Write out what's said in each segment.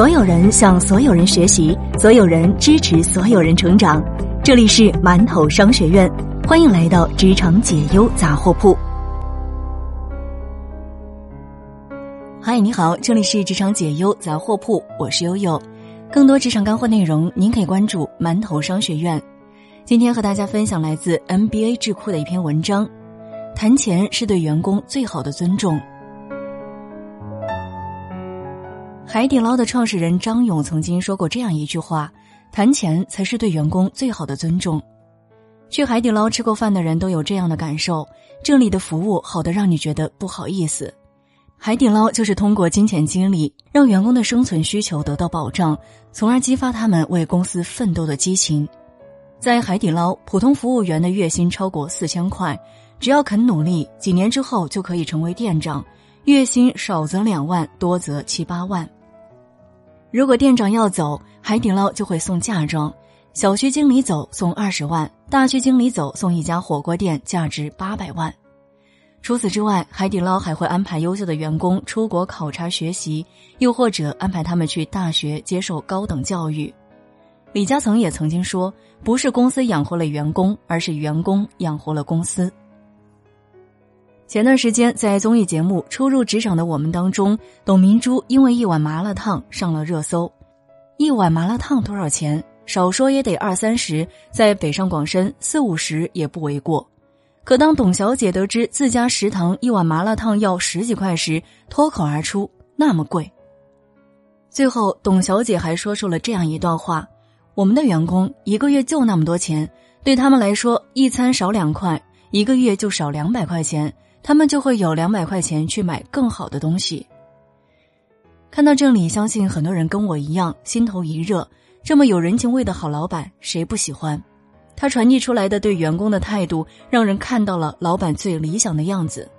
所有人向所有人学习，所有人支持所有人成长。这里是馒头商学院，欢迎来到职场解忧杂货铺。嗨，你好，这里是职场解忧杂货铺，我是悠悠。更多职场干货内容，您可以关注馒头商学院。今天和大家分享来自 NBA 智库的一篇文章：谈钱是对员工最好的尊重。海底捞的创始人张勇曾经说过这样一句话：“谈钱才是对员工最好的尊重。”去海底捞吃过饭的人都有这样的感受，这里的服务好的让你觉得不好意思。海底捞就是通过金钱激励，让员工的生存需求得到保障，从而激发他们为公司奋斗的激情。在海底捞，普通服务员的月薪超过四千块，只要肯努力，几年之后就可以成为店长，月薪少则两万，多则七八万。如果店长要走，海底捞就会送嫁妆；小区经理走送二十万，大区经理走送一家火锅店，价值八百万。除此之外，海底捞还会安排优秀的员工出国考察学习，又或者安排他们去大学接受高等教育。李嘉诚也曾经说：“不是公司养活了员工，而是员工养活了公司。”前段时间，在综艺节目《初入职场的我们》当中，董明珠因为一碗麻辣烫上了热搜。一碗麻辣烫多少钱？少说也得二三十，在北上广深四五十也不为过。可当董小姐得知自家食堂一碗麻辣烫要十几块时，脱口而出：“那么贵。”最后，董小姐还说出了这样一段话：“我们的员工一个月就那么多钱，对他们来说，一餐少两块，一个月就少两百块钱。”他们就会有两百块钱去买更好的东西。看到这里，相信很多人跟我一样心头一热。这么有人情味的好老板，谁不喜欢？他传递出来的对员工的态度，让人看到了老板最理想的样子。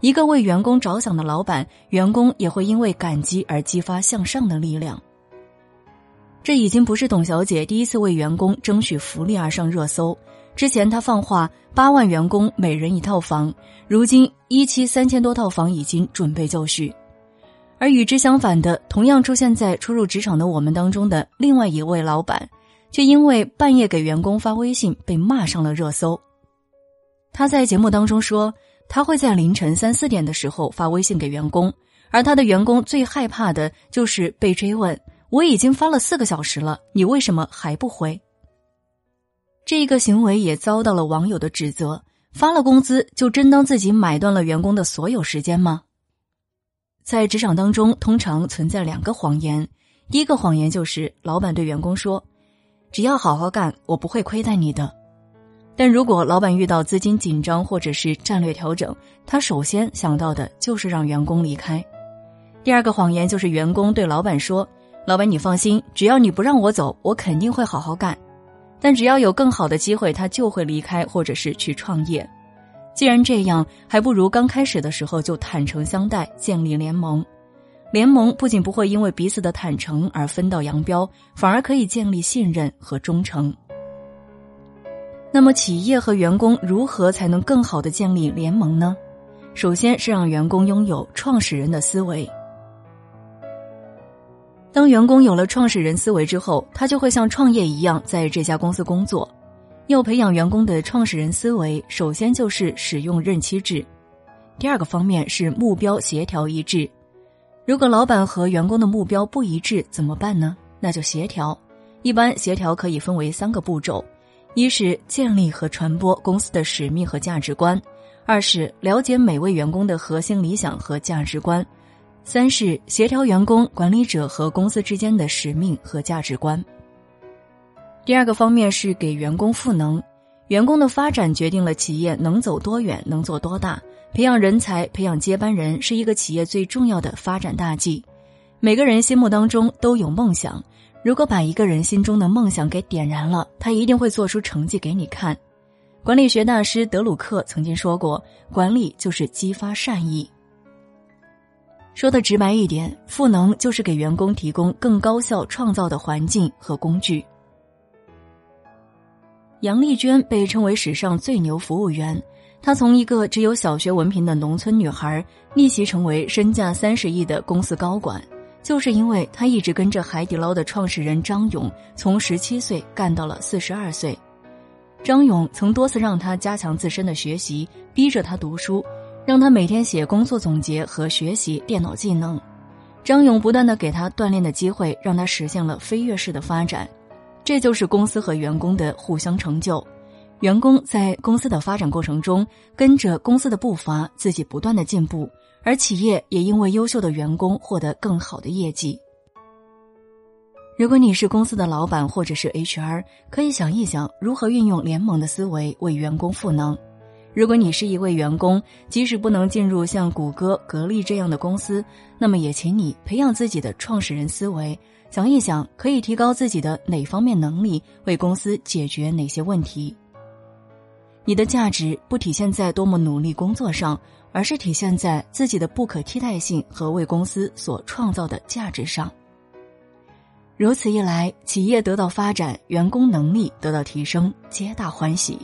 一个为员工着想的老板，员工也会因为感激而激发向上的力量。这已经不是董小姐第一次为员工争取福利而上热搜。之前他放话八万员工每人一套房，如今一期三千多套房已经准备就绪。而与之相反的，同样出现在初入职场的我们当中的另外一位老板，却因为半夜给员工发微信被骂上了热搜。他在节目当中说，他会在凌晨三四点的时候发微信给员工，而他的员工最害怕的就是被追问：“我已经发了四个小时了，你为什么还不回？”这个行为也遭到了网友的指责。发了工资就真当自己买断了员工的所有时间吗？在职场当中，通常存在两个谎言。第一个谎言就是老板对员工说：“只要好好干，我不会亏待你的。”但如果老板遇到资金紧张或者是战略调整，他首先想到的就是让员工离开。第二个谎言就是员工对老板说：“老板，你放心，只要你不让我走，我肯定会好好干。”但只要有更好的机会，他就会离开，或者是去创业。既然这样，还不如刚开始的时候就坦诚相待，建立联盟。联盟不仅不会因为彼此的坦诚而分道扬镳，反而可以建立信任和忠诚。那么，企业和员工如何才能更好的建立联盟呢？首先是让员工拥有创始人的思维。当员工有了创始人思维之后，他就会像创业一样在这家公司工作。要培养员工的创始人思维，首先就是使用任期制。第二个方面是目标协调一致。如果老板和员工的目标不一致，怎么办呢？那就协调。一般协调可以分为三个步骤：一是建立和传播公司的使命和价值观；二是了解每位员工的核心理想和价值观。三是协调员工、管理者和公司之间的使命和价值观。第二个方面是给员工赋能，员工的发展决定了企业能走多远、能做多大。培养人才、培养接班人是一个企业最重要的发展大计。每个人心目当中都有梦想，如果把一个人心中的梦想给点燃了，他一定会做出成绩给你看。管理学大师德鲁克曾经说过：“管理就是激发善意。”说的直白一点，赋能就是给员工提供更高效创造的环境和工具。杨丽娟被称为史上最牛服务员，她从一个只有小学文凭的农村女孩逆袭成为身价三十亿的公司高管，就是因为她一直跟着海底捞的创始人张勇，从十七岁干到了四十二岁。张勇曾多次让他加强自身的学习，逼着他读书，让他每天写工作总结和学习电脑技能。张勇不断的给他锻炼的机会，让他实现了飞跃式的发展。这就是公司和员工的互相成就。员工在公司的发展过程中，跟着公司的步伐，自己不断的进步。而企业也因为优秀的员工获得更好的业绩。如果你是公司的老板或者是 HR，可以想一想如何运用联盟的思维为员工赋能。如果你是一位员工，即使不能进入像谷歌、格力这样的公司，那么也请你培养自己的创始人思维，想一想可以提高自己的哪方面能力，为公司解决哪些问题。你的价值不体现在多么努力工作上。而是体现在自己的不可替代性和为公司所创造的价值上。如此一来，企业得到发展，员工能力得到提升，皆大欢喜。